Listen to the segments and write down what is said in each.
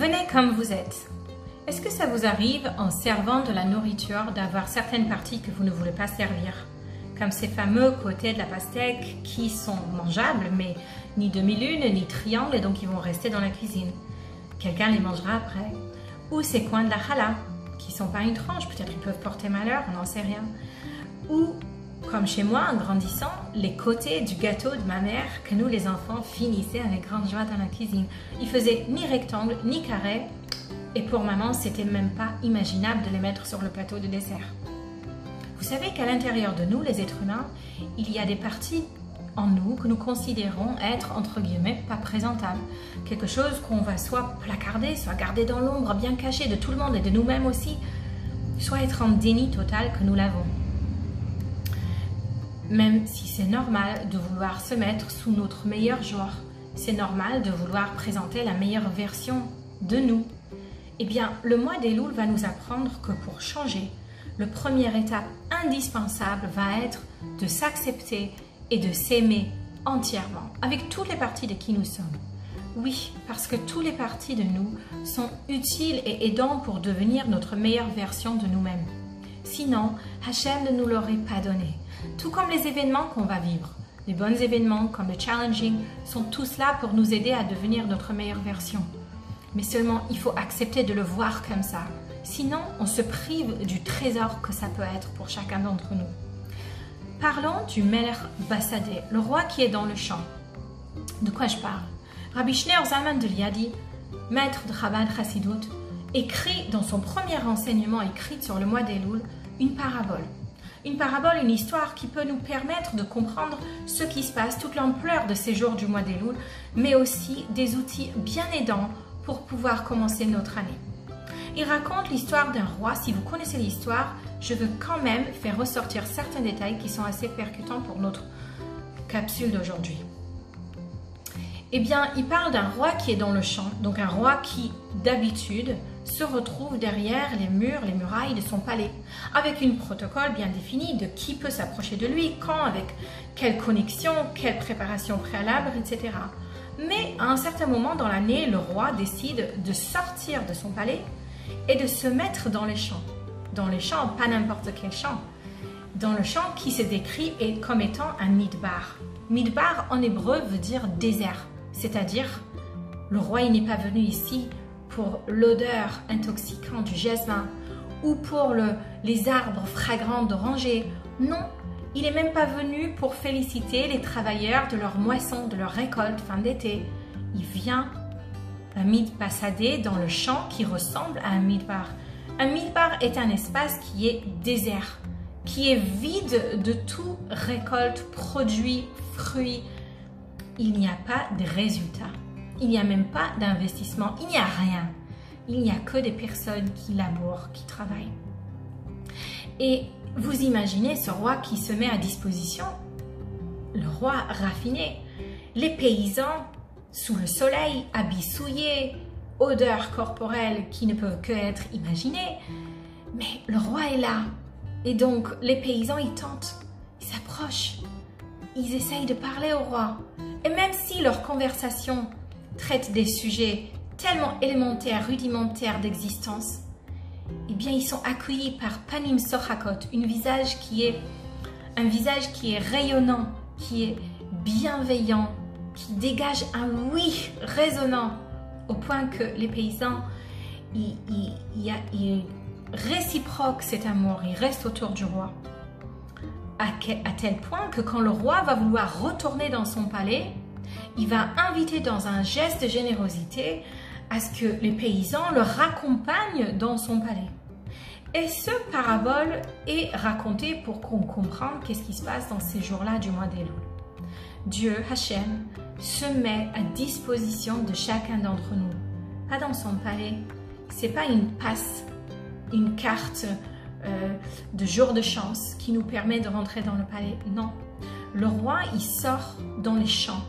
Venez comme vous êtes. Est-ce que ça vous arrive en servant de la nourriture d'avoir certaines parties que vous ne voulez pas servir? Comme ces fameux côtés de la pastèque qui sont mangeables, mais ni demi-lune ni triangle, et donc ils vont rester dans la cuisine. Quelqu'un les mangera après. Ou ces coins de la challah, qui sont pas une tranche, peut-être ils peuvent porter malheur, on n'en sait rien. Ou comme chez moi, en grandissant, les côtés du gâteau de ma mère que nous les enfants finissaient avec grande joie dans la cuisine. Ils faisaient ni rectangle ni carré et pour maman, c'était même pas imaginable de les mettre sur le plateau de dessert. Vous savez qu'à l'intérieur de nous, les êtres humains, il y a des parties en nous que nous considérons être entre guillemets pas présentables. Quelque chose qu'on va soit placarder, soit garder dans l'ombre, bien caché de tout le monde et de nous-mêmes aussi, soit être en déni total que nous l'avons même si c'est normal de vouloir se mettre sous notre meilleur jour, c'est normal de vouloir présenter la meilleure version de nous. Eh bien, le mois des loups va nous apprendre que pour changer, le première étape indispensable va être de s'accepter et de s'aimer entièrement, avec toutes les parties de qui nous sommes. Oui, parce que toutes les parties de nous sont utiles et aidantes pour devenir notre meilleure version de nous-mêmes. Sinon, Hachem ne nous l'aurait pas donné. Tout comme les événements qu'on va vivre. Les bons événements comme le challenging sont tous là pour nous aider à devenir notre meilleure version. Mais seulement il faut accepter de le voir comme ça. Sinon, on se prive du trésor que ça peut être pour chacun d'entre nous. Parlons du Melech Bassadeh, le roi qui est dans le champ. De quoi je parle? Rabbi Schneur Zalman de Liadi, maître de Chabad Chassidut, écrit dans son premier enseignement écrit sur le mois d'Elul une parabole. Une parabole, une histoire qui peut nous permettre de comprendre ce qui se passe, toute l'ampleur de ces jours du mois d'Elul, mais aussi des outils bien aidants pour pouvoir commencer notre année. Il raconte l'histoire d'un roi. Si vous connaissez l'histoire, je veux quand même faire ressortir certains détails qui sont assez percutants pour notre capsule d'aujourd'hui. Eh bien, il parle d'un roi qui est dans le champ, donc un roi qui, d'habitude, se retrouve derrière les murs, les murailles de son palais, avec une protocole bien définie de qui peut s'approcher de lui, quand, avec quelle connexion, quelle préparation préalable, etc. Mais à un certain moment dans l'année, le roi décide de sortir de son palais et de se mettre dans les champs. Dans les champs, pas n'importe quel champ. Dans le champ qui se décrit comme étant un midbar. Midbar en hébreu veut dire désert, c'est-à-dire le roi n'est pas venu ici pour l'odeur intoxicante du jasmin ou pour le, les arbres fragrants d'oranger. Non, il n'est même pas venu pour féliciter les travailleurs de leur moisson, de leur récolte fin d'été. Il vient un midpasadé dans le champ qui ressemble à un midbar. Un midbar est un espace qui est désert, qui est vide de tout récolte, produits, fruits. Il n'y a pas de résultats. Il n'y a même pas d'investissement, il n'y a rien. Il n'y a que des personnes qui labourent, qui travaillent. Et vous imaginez ce roi qui se met à disposition, le roi raffiné, les paysans sous le soleil, habits souillés, odeurs corporelles qui ne peuvent que être imaginées. Mais le roi est là. Et donc les paysans, ils tentent, ils s'approchent, ils essayent de parler au roi. Et même si leur conversation traitent des sujets tellement élémentaires, rudimentaires d'existence, eh bien, ils sont accueillis par Panim Sochakot, une visage qui est, un visage qui est rayonnant, qui est bienveillant, qui dégage un oui résonnant, au point que les paysans, ils, ils, réciproquent cet amour, ils restent autour du roi. À tel point que quand le roi va vouloir retourner dans son palais, il va inviter dans un geste de générosité à ce que les paysans le raccompagnent dans son palais. Et ce parabole est raconté pour qu'on comprenne qu'est-ce qui se passe dans ces jours-là du mois d'Elul. Dieu, Hachem, se met à disposition de chacun d'entre nous. Pas dans son palais, c'est pas une passe, une carte euh, de jour de chance qui nous permet de rentrer dans le palais. Non, le roi, il sort dans les champs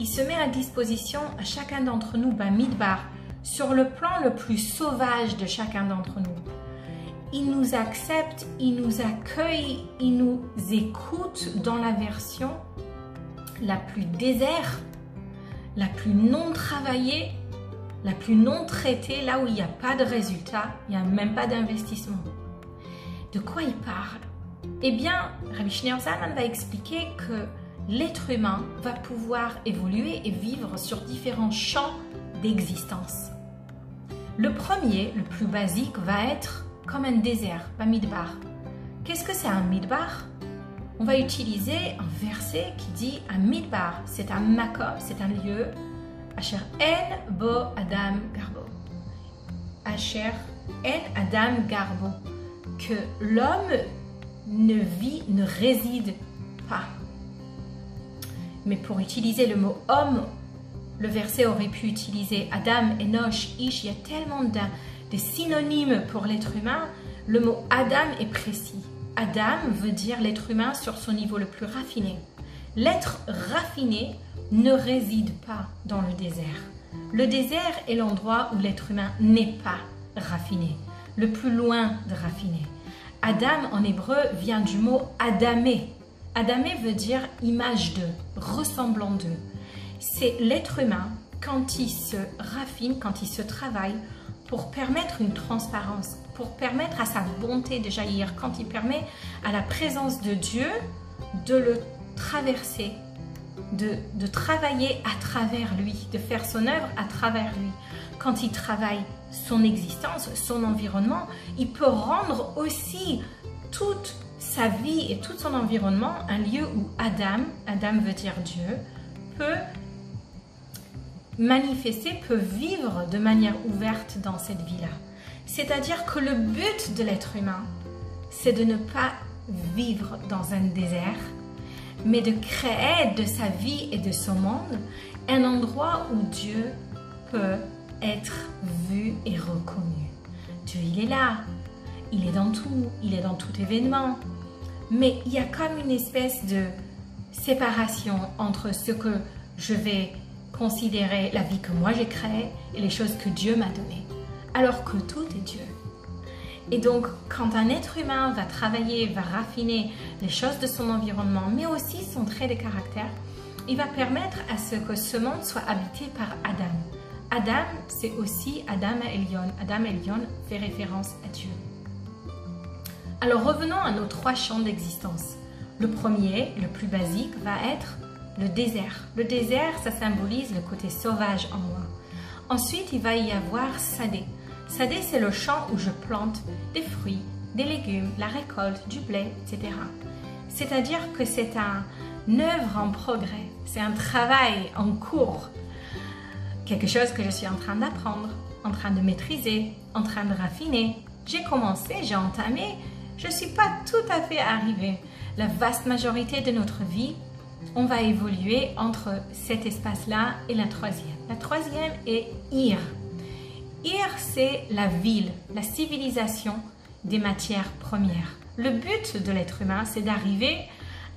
il se met à disposition à chacun d'entre nous, ben Midbar, sur le plan le plus sauvage de chacun d'entre nous. Il nous accepte, il nous accueille, il nous écoute dans la version la plus désert, la plus non travaillée la plus non traitée, là où il n'y a pas de résultat, il n'y a même pas d'investissement. De quoi il parle? Eh bien, Rabbi Schneur Zalman va expliquer que l'être humain va pouvoir évoluer et vivre sur différents champs d'existence. Le premier, le plus basique, va être comme un désert, un midbar. Qu'est-ce que c'est un midbar? On va utiliser un verset qui dit un midbar, c'est un makom, c'est un lieu Asher en bo Adam garbo. Asher en Adam garbo. Que l'homme ne vit, ne réside pas. Mais pour utiliser le mot homme, le verset aurait pu utiliser Adam, Enoch, Ish. Il y a tellement de, de synonymes pour l'être humain. Le mot Adam est précis. Adam veut dire l'être humain sur son niveau le plus raffiné. L'être raffiné ne réside pas dans le désert. Le désert est l'endroit où l'être humain n'est pas raffiné, le plus loin de raffiné. Adam en hébreu vient du mot adamé. Adamé veut dire image de, ressemblant de. C'est l'être humain quand il se raffine, quand il se travaille pour permettre une transparence, pour permettre à sa bonté de jaillir, quand il permet à la présence de Dieu de le traverser, de, travailler à travers lui, de faire son œuvre à travers lui. Quand il travaille son existence, son environnement, il peut rendre aussi toute sa vie et tout son environnement un lieu où Adam, Adam veut dire Dieu, peut manifester, peut vivre de manière ouverte dans cette vie-là. C'est-à-dire que le but de l'être humain, c'est de ne pas vivre dans un désert, mais de créer de sa vie et de son monde un endroit où Dieu peut être vu et reconnu. Dieu, il est là, il est dans tout, il est dans tout événement, mais il y a comme une espèce de séparation entre ce que je vais considérer la vie que moi j'ai créée et les choses que Dieu m'a données, alors que tout est Dieu. Et donc, quand un être humain va travailler, va raffiner les choses de son environnement, mais aussi son trait de caractère, il va permettre à ce que ce monde soit habité par Adam. Adam, c'est aussi Adam Elion. Adam Elion fait référence à Dieu. Alors revenons à nos trois champs d'existence. Le premier, le plus basique, va être le désert. Le désert, ça symbolise le côté sauvage en moi. Ensuite, il va y avoir Sadé. Sadé, c'est le champ où je plante des fruits, des légumes, la récolte, du blé, etc. C'est-à-dire que c'est un œuvre en progrès, c'est un travail en cours, quelque chose que je suis en train d'apprendre, en train de maîtriser, en train de raffiner. J'ai commencé, j'ai entamé, je ne suis pas tout à fait arrivée. La vaste majorité de notre vie, on va évoluer entre cet espace-là et la troisième. La troisième est Ir. Ir, c'est la ville, la civilisation des matières premières. Le but de l'être humain, c'est d'arriver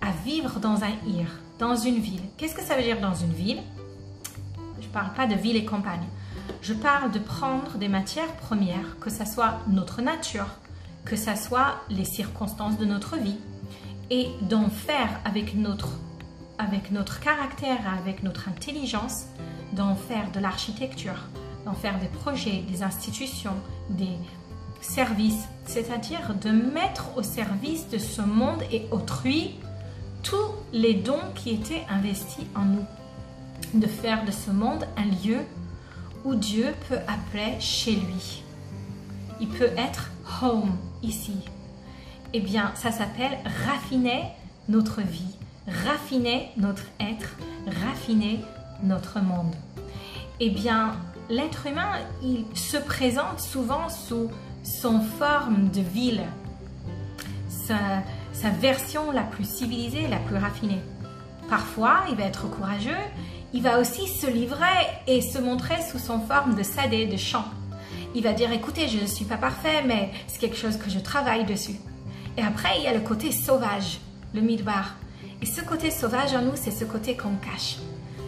à vivre dans un Ir, dans une ville. Qu'est-ce que ça veut dire dans une ville? Je ne parle pas de ville et campagne. Je parle de prendre des matières premières, que ce soit notre nature, que ce soit les circonstances de notre vie, et d'en faire avec notre, avec notre caractère, avec notre intelligence, d'en faire de l'architecture, d'en faire des projets, des institutions, des services, c'est-à-dire de mettre au service de ce monde et autrui tous les dons qui étaient investis en nous, de faire de ce monde un lieu où Dieu peut appeler chez lui. Il peut être home ici. Eh bien, ça s'appelle raffiner notre vie, raffiner notre être, raffiner notre monde. Eh bien, l'être humain, il se présente souvent sous son forme de ville, sa, version la plus civilisée, la plus raffinée. Parfois, il va être courageux, il va aussi se livrer et se montrer sous son forme de sadé, de chant. Il va dire, écoutez, je ne suis pas parfait, mais c'est quelque chose que je travaille dessus. Et après, il y a le côté sauvage, le midbar. Et ce côté sauvage en nous, c'est ce côté qu'on cache.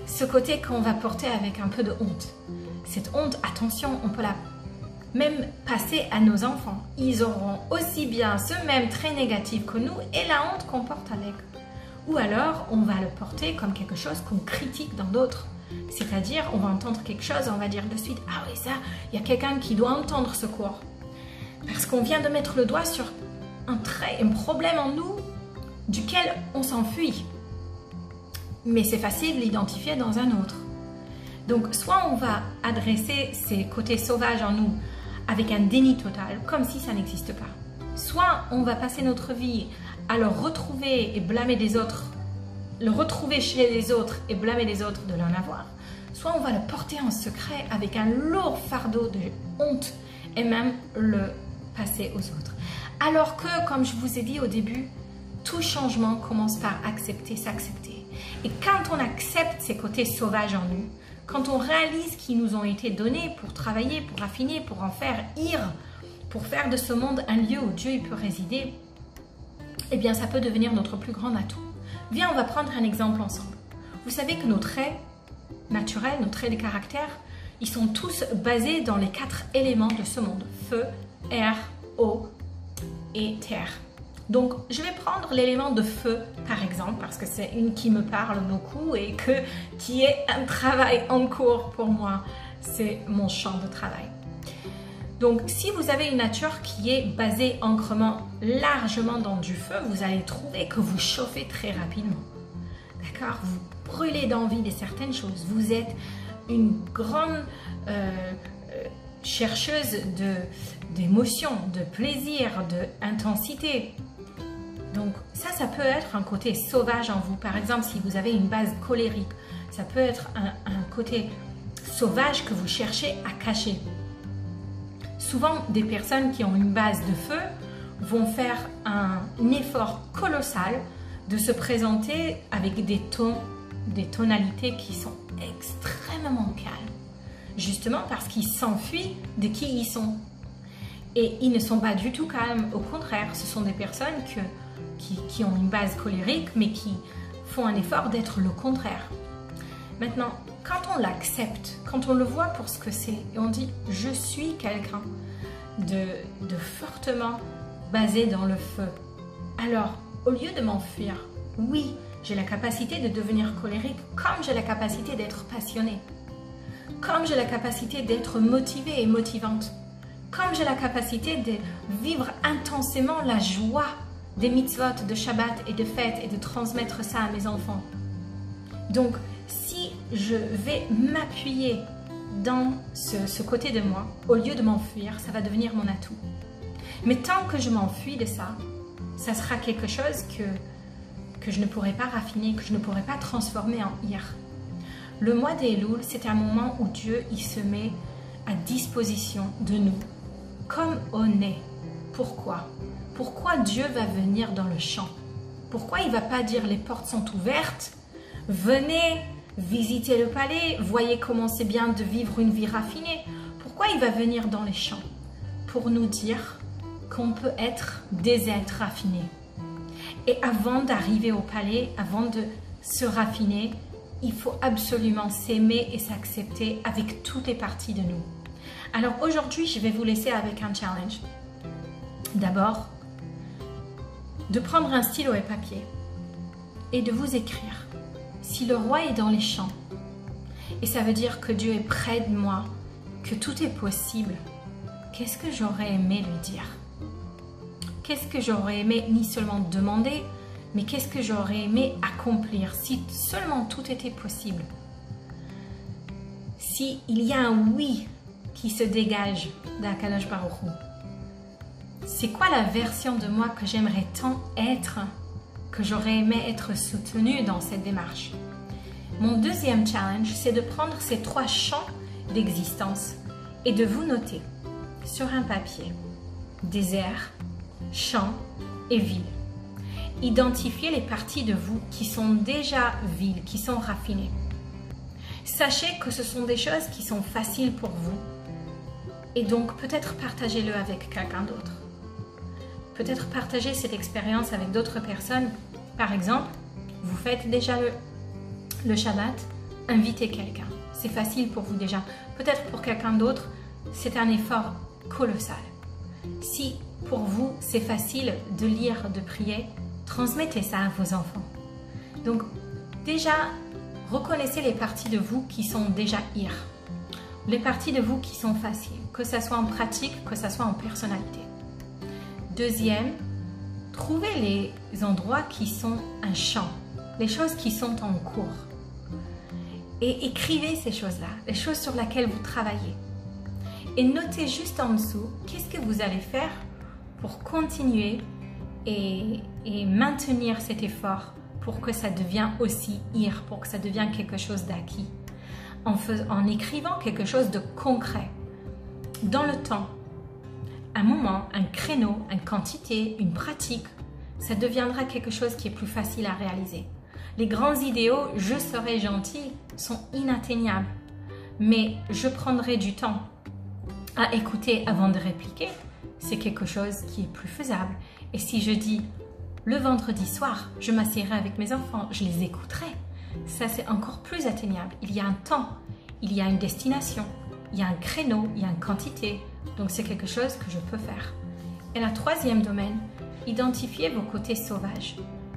Ce côté qu'on va porter avec un peu de honte. Cette honte, attention, on peut la même passer à nos enfants. Ils auront aussi bien ce même trait négatif que nous et la honte qu'on porte avec. Ou alors, on va le porter comme quelque chose qu'on critique dans d'autres. C'est-à-dire, on va entendre quelque chose, on va dire de suite, ah oui, ça, il y a quelqu'un qui doit entendre ce cours. Parce qu'on vient de mettre le doigt sur un trait, un problème en nous duquel on s'enfuit. Mais c'est facile de l'identifier dans un autre. Donc, soit on va adresser ces côtés sauvages en nous avec un déni total, comme si ça n'existe pas. Soit on va passer notre vie à le retrouver et blâmer des autres, le retrouver chez les autres et blâmer les autres de l'en avoir. Soit on va le porter en secret avec un lourd fardeau de honte et même le passer aux autres. Alors que, comme je vous ai dit au début, tout changement commence par accepter, s'accepter. Et quand on accepte ces côtés sauvages en nous, quand on réalise qu'ils nous ont été donnés pour travailler, pour raffiner, pour en faire ir, pour faire de ce monde un lieu où Dieu peut résider, eh bien ça peut devenir notre plus grand atout. Viens, on va prendre un exemple ensemble. Vous savez que nos traits naturels, nos traits de caractère, ils sont tous basés dans les quatre éléments de ce monde. Feu, air, eau et terre. Donc, je vais prendre l'élément de feu, par exemple, parce que c'est une qui me parle beaucoup et que, qui est un travail en cours pour moi. C'est mon champ de travail. Donc, si vous avez une nature qui est basée ancrement largement dans du feu, vous allez trouver que vous chauffez très rapidement. D'accord? Vous brûlez d'envie de certaines choses. Vous êtes une grande euh, euh, chercheuse d'émotions, de, de plaisir, d'intensité. Donc ça, ça peut être un côté sauvage en vous. Par exemple, si vous avez une base colérique, ça peut être un, côté sauvage que vous cherchez à cacher. Souvent, des personnes qui ont une base de feu vont faire un, effort colossal de se présenter avec des tons, des tonalités qui sont extrêmement calmes. Justement parce qu'ils s'enfuient de qui ils sont. Et ils ne sont pas du tout calmes. Au contraire, ce sont des personnes que qui, ont une base colérique, mais qui font un effort d'être le contraire. Maintenant, quand on l'accepte, quand on le voit pour ce que c'est, et on dit je suis quelqu'un de, de fortement basé dans le feu, alors au lieu de m'enfuir, oui, j'ai la capacité de devenir colérique comme j'ai la capacité d'être passionnée, comme j'ai la capacité d'être motivée et motivante, comme j'ai la capacité de vivre intensément la joie des mitzvot de Shabbat et de fêtes et de transmettre ça à mes enfants. Donc, si je vais m'appuyer dans ce, côté de moi, au lieu de m'enfuir, ça va devenir mon atout. Mais tant que je m'enfuis de ça, ça sera quelque chose que, que je ne pourrai pas raffiner, que je ne pourrai pas transformer en ir. Le mois des Louls, c'est un moment où Dieu il se met à disposition de nous, comme on est. Pourquoi? Pourquoi Dieu va venir dans le champ? Pourquoi il va pas dire les portes sont ouvertes? Venez visiter le palais, voyez comment c'est bien de vivre une vie raffinée. Pourquoi il va venir dans les champs Pour nous dire qu'on peut être des êtres raffinés. Et avant d'arriver au palais, avant de se raffiner, il faut absolument s'aimer et s'accepter avec toutes les parties de nous. Alors aujourd'hui, je vais vous laisser avec un challenge. D'abord, de prendre un stylo et papier et de vous écrire si le roi est dans les champs et ça veut dire que Dieu est près de moi, que tout est possible, qu'est-ce que j'aurais aimé lui dire? Qu'est-ce que j'aurais aimé ni seulement demander, mais qu'est-ce que j'aurais aimé accomplir si seulement tout était possible? Si il y a un oui qui se dégage d'Akadash Baruch c'est quoi la version de moi que j'aimerais tant être, que j'aurais aimé être soutenue dans cette démarche Mon deuxième challenge, c'est de prendre ces trois champs d'existence et de vous noter sur un papier désert, champ et ville. Identifiez les parties de vous qui sont déjà villes, qui sont raffinées. Sachez que ce sont des choses qui sont faciles pour vous et donc peut-être partagez-le avec quelqu'un d'autre peut-être partager cette expérience avec d'autres personnes. Par exemple, vous faites déjà le, Shabbat, invitez quelqu'un. C'est facile pour vous déjà. Peut-être pour quelqu'un d'autre, c'est un effort colossal. Si pour vous, c'est facile de lire, de prier, transmettez ça à vos enfants. Donc, déjà, reconnaissez les parties de vous qui sont déjà ir, les parties de vous qui sont faciles, que ce soit en pratique, que ce soit en personnalité. Deuxième, trouvez les endroits qui sont un champ, les choses qui sont en cours. Et écrivez ces choses-là, les choses sur lesquelles vous travaillez. Et notez juste en dessous qu'est-ce que vous allez faire pour continuer et, maintenir cet effort pour que ça devienne aussi ir, pour que ça devienne quelque chose d'acquis. En écrivant quelque chose de concret, dans le temps, un moment, un créneau, une quantité, une pratique, ça deviendra quelque chose qui est plus facile à réaliser. Les grands idéaux, je serai gentil, sont inatteignables. Mais je prendrai du temps à écouter avant de répliquer. C'est quelque chose qui est plus faisable. Et si je dis le vendredi soir, je m'assierai avec mes enfants, je les écouterai. Ça, c'est encore plus atteignable. Il y a un temps, il y a une destination, il y a un créneau, il y a une quantité. Donc, c'est quelque chose que je peux faire. Et le troisième domaine, identifiez vos côtés sauvages.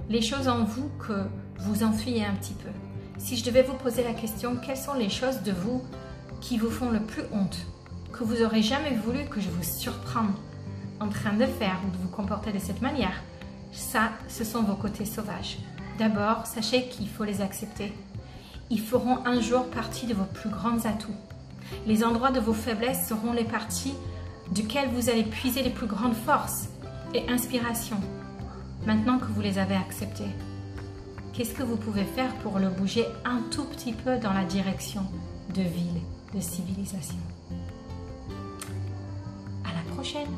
Les choses en vous que vous enfuyez un petit peu. Si je devais vous poser la question, quelles sont les choses de vous qui vous font le plus honte, que vous aurez jamais voulu que je vous surprenne en train de faire ou de vous comporter de cette manière? Ça, ce sont vos côtés sauvages. D'abord, sachez qu'il faut les accepter. Ils feront un jour partie de vos plus grands atouts. Les endroits de vos faiblesses seront les parties duquel vous allez puiser les plus grandes forces et inspirations. Maintenant que vous les avez acceptés, qu'est-ce que vous pouvez faire pour le bouger un tout petit peu dans la direction de ville, de civilisation? À la prochaine